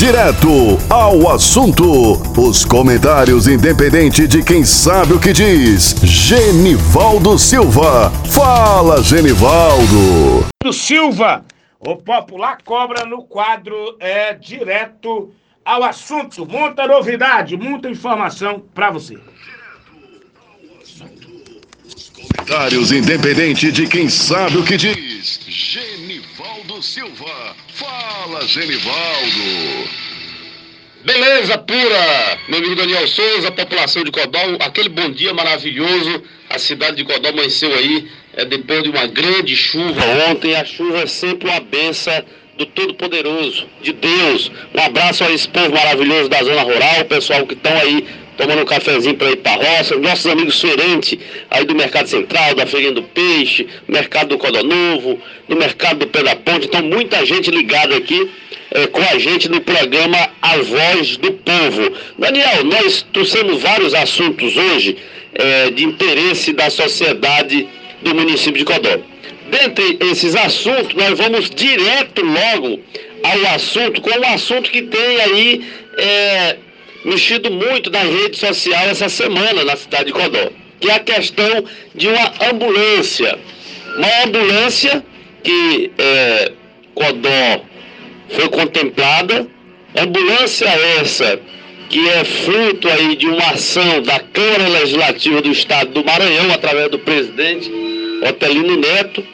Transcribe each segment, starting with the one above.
Direto ao assunto. Os comentários independentes de quem sabe o que diz. Genivaldo Silva. Fala, Genivaldo. Silva, o popular cobra no quadro é direto ao assunto. Muita novidade, muita informação para você. Comentários independentes de quem sabe o que diz. Genivaldo Silva. Fala, Genivaldo. Beleza pura, meu amigo Daniel Souza, população de Codó, aquele bom dia maravilhoso. A cidade de Codó amanheceu aí, é, depois de uma grande chuva ontem. A chuva é sempre uma benção do Todo-Poderoso, de Deus. Um abraço a esse povo maravilhoso da zona rural, pessoal que estão aí tomando um cafezinho para ir para a roça, nossos amigos feirantes aí do Mercado Central, da Feirinha do Peixe, Mercado do Codó Novo, do Mercado do Pé da Ponte. Então, muita gente ligada aqui é, com a gente no programa A Voz do Povo. Daniel, nós trouxemos vários assuntos hoje é, de interesse da sociedade do município de Codó. Dentre esses assuntos, nós vamos direto logo ao assunto, com um assunto que tem aí é, mexido muito na rede social essa semana na cidade de Codó, que é a questão de uma ambulância. Uma ambulância que é, Codó foi contemplada, ambulância essa que é fruto aí de uma ação da Câmara Legislativa do Estado do Maranhão, através do presidente Otelino Neto,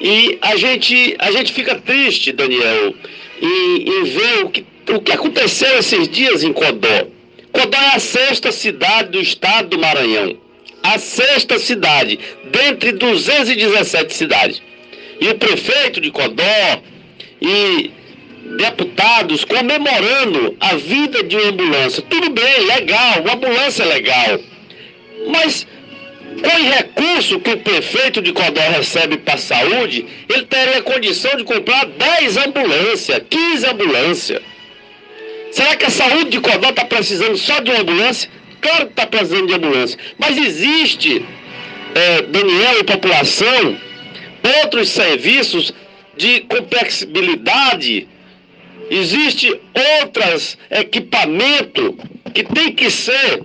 e a gente, a gente fica triste, Daniel, em, em ver o que, o que aconteceu esses dias em Codó. Codó é a sexta cidade do estado do Maranhão. A sexta cidade, dentre 217 cidades. E o prefeito de Codó e deputados comemorando a vida de uma ambulância. Tudo bem, legal, uma ambulância é legal. Mas com o recurso que o prefeito de Codó recebe para a saúde, ele teria condição de comprar 10 ambulâncias, 15 ambulâncias. Será que a saúde de Codó está precisando só de uma ambulância? Claro que está precisando de ambulância. Mas existe, é, Daniel e população, outros serviços de complexibilidade. Existe outros equipamentos que tem que ser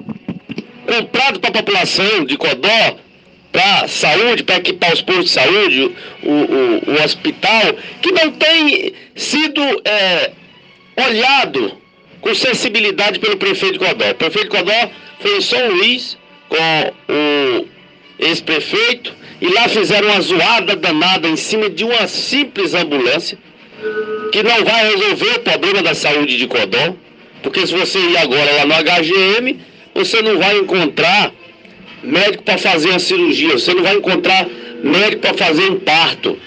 comprado para a população de Codó, para saúde, para equipar os postos de saúde, o, o, o, hospital, que não tem sido é, olhado com sensibilidade pelo prefeito de Codó. O prefeito de Codó foi em São Luís com o ex-prefeito e lá fizeram uma zoada danada em cima de uma simples ambulância que não vai resolver o problema da saúde de Codó, porque se você ir agora lá no HGM, você não vai encontrar médico para fazer uma cirurgia, você não vai encontrar médico para fazer um parto.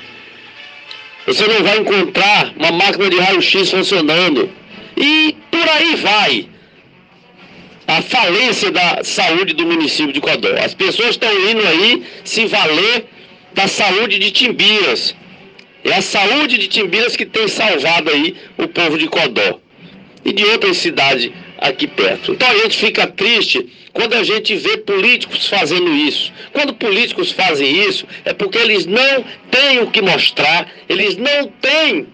Você não vai encontrar uma máquina de raio-x funcionando. E por aí vai a falência da saúde do município de Codó. As pessoas estão indo aí se valer da saúde de Timbiras. É a saúde de Timbiras que tem salvado aí o povo de Codó e de outras cidades aqui perto. Então a gente fica triste quando a gente vê políticos fazendo isso. Quando políticos fazem isso, é porque eles não têm o que mostrar, eles não têm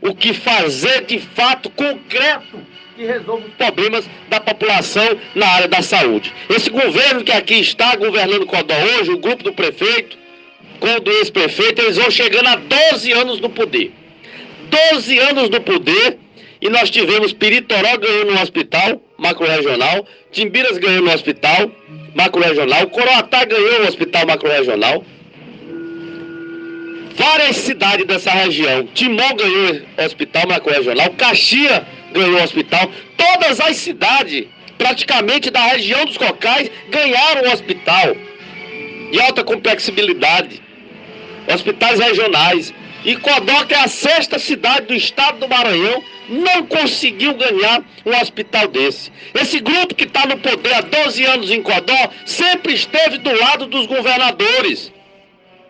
o que fazer de fato concreto que resolva os problemas da população na área da saúde. Esse governo que aqui está governando Codó hoje, o grupo do prefeito, com o ex-prefeito, eles vão chegando a 12 anos no poder. 12 anos no poder e nós tivemos Piritoró ganhando um hospital macro-regional, Timbiras ganhando um hospital macro-regional, Coroatá ganhou um hospital macro-regional, várias cidades dessa região. Timon ganhou hospital macro-regional, Caxia ganhou hospital. Todas as cidades, praticamente da região dos Cocais, ganharam hospital de alta complexibilidade. Hospitais regionais. E que é a sexta cidade do estado do Maranhão, não conseguiu ganhar um hospital desse. Esse grupo que está no poder há 12 anos em Codó sempre esteve do lado dos governadores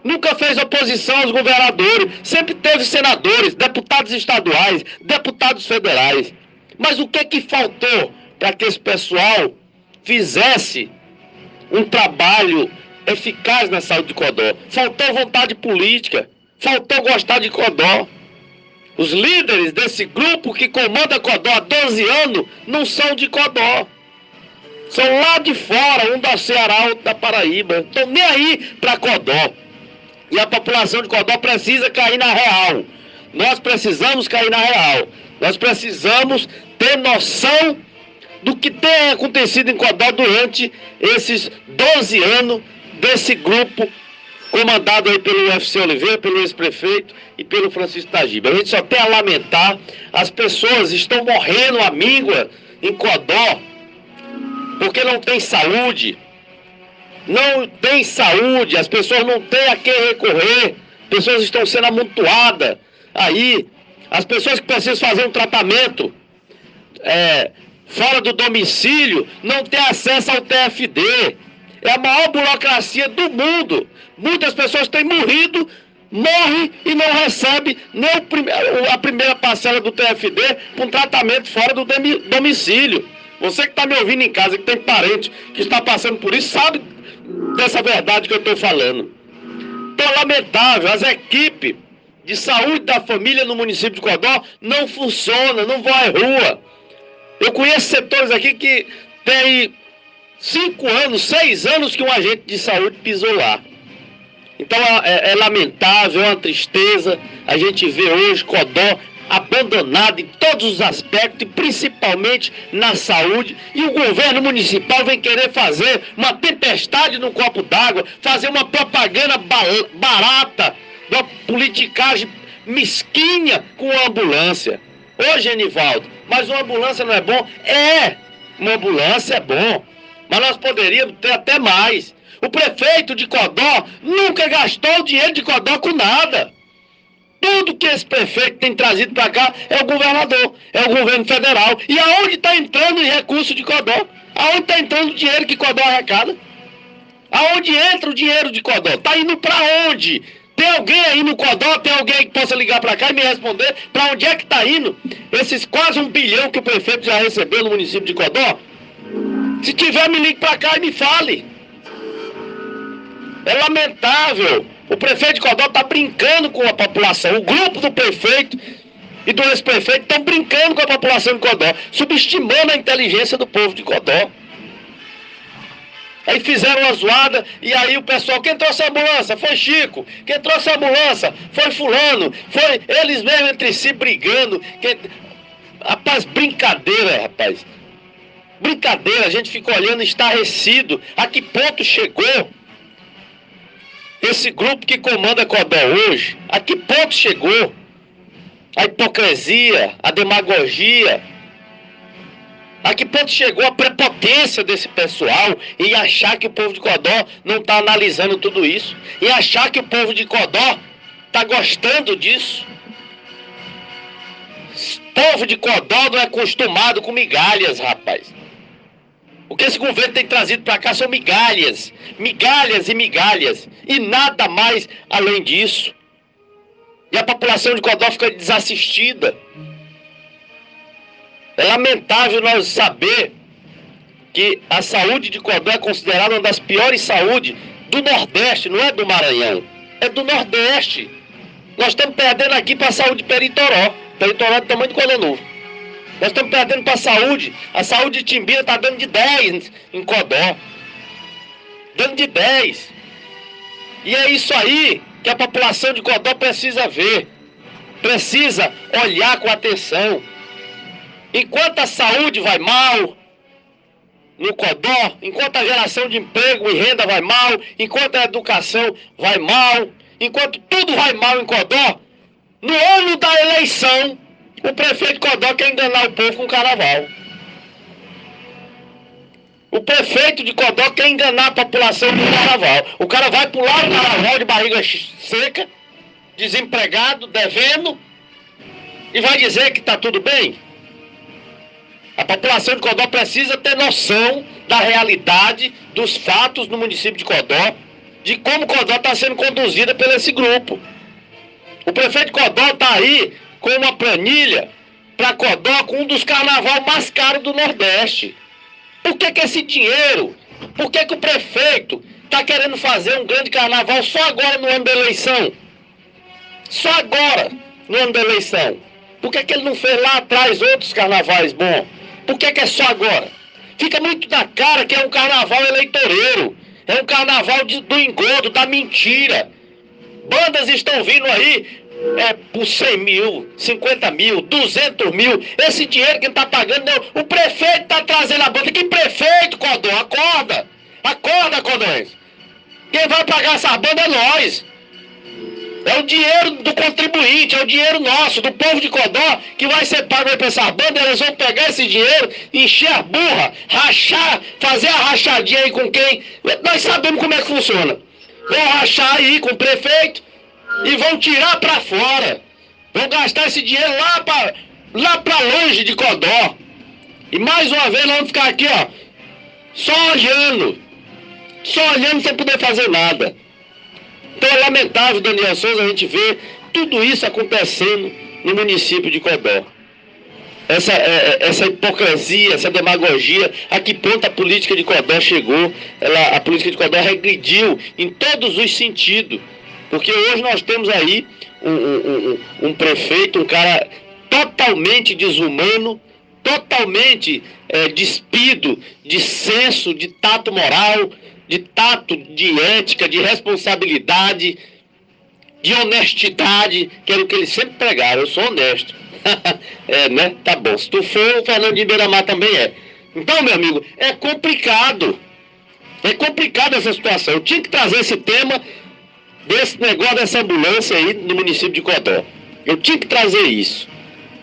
nunca fez oposição aos governadores, sempre teve senadores, deputados estaduais, deputados federais. Mas o que é que faltou para que esse pessoal fizesse um trabalho eficaz na saúde de Codó? Faltou vontade política, faltou gostar de Codó. Os líderes desse grupo que comanda Codó há 12 anos não são de Codó. São lá de fora, um da Ceará, outro da Paraíba. Estão nem aí para Codó. E a população de Codó precisa cair na real. Nós precisamos cair na real. Nós precisamos ter noção do que tem acontecido em Codó durante esses 12 anos desse grupo comandado aí pelo UFC Oliveira, pelo ex-prefeito e pelo Francisco Tagiba. A gente só tem a lamentar, as pessoas estão morrendo à míngua em Codó, porque não tem saúde. Não tem saúde, as pessoas não têm a quem recorrer, pessoas estão sendo amontoadas aí, as pessoas que precisam fazer um tratamento é, fora do domicílio não têm acesso ao TFD. É a maior burocracia do mundo. Muitas pessoas têm morrido, morre e não recebe nem a primeira parcela do TFD com tratamento fora do domicílio. Você que está me ouvindo em casa, que tem parente que está passando por isso, sabe dessa verdade que eu estou falando. Então, lamentável, as equipes de saúde da família no município de Codó não funcionam, não vão à rua. Eu conheço setores aqui que tem cinco anos, seis anos que um agente de saúde pisou lá. Então é, é, lamentável, é uma tristeza a gente ver hoje Codó abandonado em todos os aspectos, e principalmente na saúde, e o governo municipal vem querer fazer uma tempestade no copo d'água, fazer uma propaganda barata, uma politicagem mesquinha com a ambulância. Ô Genivaldo, mas uma ambulância não é bom? É, uma ambulância é bom, mas nós poderíamos ter até mais. O prefeito de Codó nunca gastou o dinheiro de Codó com nada. Tudo que esse prefeito tem trazido para cá é o governador, é o governo federal. E aonde está entrando em recurso de Codó? Aonde está entrando o dinheiro que Codó arrecada? Aonde entra o dinheiro de Codó? Está indo para onde? Tem alguém aí no Codó, tem alguém que possa ligar para cá e me responder para onde é que está indo esses quase um bilhão que o prefeito já recebeu no município de Codó? Se tiver, me ligue para cá e me fale. É lamentável. O prefeito de Codó está brincando com a população. O grupo do prefeito e do ex-prefeito estão brincando com a população de Codó, subestimando a inteligência do povo de Codó. Aí fizeram uma zoada e aí o pessoal, quem trouxe a ambulância? Foi Chico. Quem trouxe a ambulância? Foi fulano. Foi eles mesmos entre si brigando. Quem... Rapaz, brincadeira, rapaz. Brincadeira, a gente fica olhando estarrecido. A que ponto chegou esse grupo que comanda Codó hoje? A que ponto chegou? A hipocrisia, a demagogia, a que ponto chegou a prepotência desse pessoal em achar que o povo de Codó não está analisando tudo isso? E achar que o povo de Codó está gostando disso? O povo de Codó não é acostumado com migalhas, rapaz. O que esse governo tem trazido para cá são migalhas, migalhas e migalhas, e nada mais além disso. E a população de Codó fica desassistida. É lamentável nós saber que a saúde de Codó é considerada uma das piores saúdes do Nordeste, não é do Maranhão, é do Nordeste. Nós estamos perdendo aqui para a saúde de Peritoró. Peritoró é do tamanho do Coelho Novo. Nós estamos perdendo para a saúde. A saúde de Timbira está dando de 10 em Codó. Dando de 10. E é isso aí que a população de Codó precisa ver. Precisa olhar com atenção. Enquanto a saúde vai mal no Codó, enquanto a geração de emprego e renda vai mal, enquanto a educação vai mal, enquanto tudo vai mal em Codó, no ano da eleição, o prefeito de Codó quer enganar o povo com carnaval. O prefeito de Codó quer enganar a população com carnaval. O cara vai pular o carnaval de barriga seca, desempregado, devendo, e vai dizer que está tudo bem? A população de Codó precisa ter noção da realidade, dos fatos no município de Codó, de como Codó está sendo conduzida por esse grupo. O prefeito de Codó está aí com uma planilha para Codó com um dos carnaval mais caros do Nordeste. Por que, que esse dinheiro? Por que, que o prefeito está querendo fazer um grande carnaval só agora no ano da eleição? Só agora, no ano da eleição. Por que, que ele não fez lá atrás outros carnavais bons? Por que, que é só agora? Fica muito na cara que é um carnaval eleitoreiro. É um carnaval de, do engodo, da mentira. Bandas estão vindo aí é, por 100 mil, 50 mil, 200 mil. Esse dinheiro que está pagando, não. o prefeito está trazendo a banda. Que prefeito, Codó? Acorda! Acorda, Codões! Quem vai pagar essa banda é nós. É o dinheiro do contribuinte, é o dinheiro nosso, do povo de Codó, que vai ser pago para essa banda, elas vão pegar esse dinheiro, encher a burra, rachar, fazer a rachadinha aí com quem. Nós sabemos como é que funciona. Vão rachar aí com o prefeito e vão tirar para fora. Vão gastar esse dinheiro lá para lá pra longe de Codó. E mais uma vez nós vamos ficar aqui, ó, só olhando. Só olhando sem poder fazer nada. Então é lamentável, Daniel Souza, a gente ver tudo isso acontecendo no município de Codó. Essa, é, é, essa hipocrisia, essa demagogia, a que ponto a política de Codó chegou, ela, a política de Codó regrediu em todos os sentidos. Porque hoje nós temos aí um, um, um, um prefeito, um cara totalmente desumano, totalmente é, despido de senso, de tato moral, de tato, de ética, de responsabilidade, de honestidade, que era o que eles sempre pregaram. Eu sou honesto. é, né? Tá bom. Se tu for, o Fernando de Beiramar também é. Então, meu amigo, é complicado. É complicado essa situação. Eu tinha que trazer esse tema desse negócio dessa ambulância aí no município de Codó. Eu tinha que trazer isso.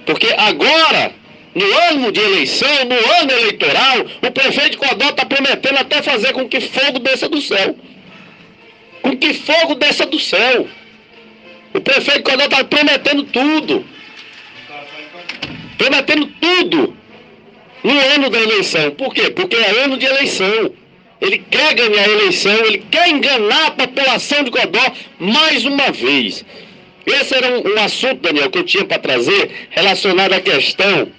Porque agora no ano de eleição, no ano eleitoral, o prefeito de Codó está prometendo até fazer com que fogo desça do céu. Com que fogo desça do céu. O prefeito Codó está prometendo tudo. Prometendo tudo no ano da eleição. Por quê? Porque é ano de eleição. Ele quer ganhar a eleição, ele quer enganar a população de Codó mais uma vez. Esse era um, um assunto, Daniel, que eu tinha para trazer relacionado à questão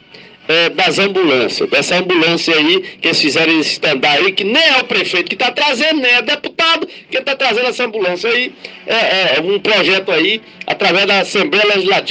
é, das ambulâncias, dessa ambulância aí, que eles fizeram esse stand aí, que nem é o prefeito que está trazendo, nem é deputado que está trazendo essa ambulância aí, é, é um projeto aí, através da Assembleia Legislativa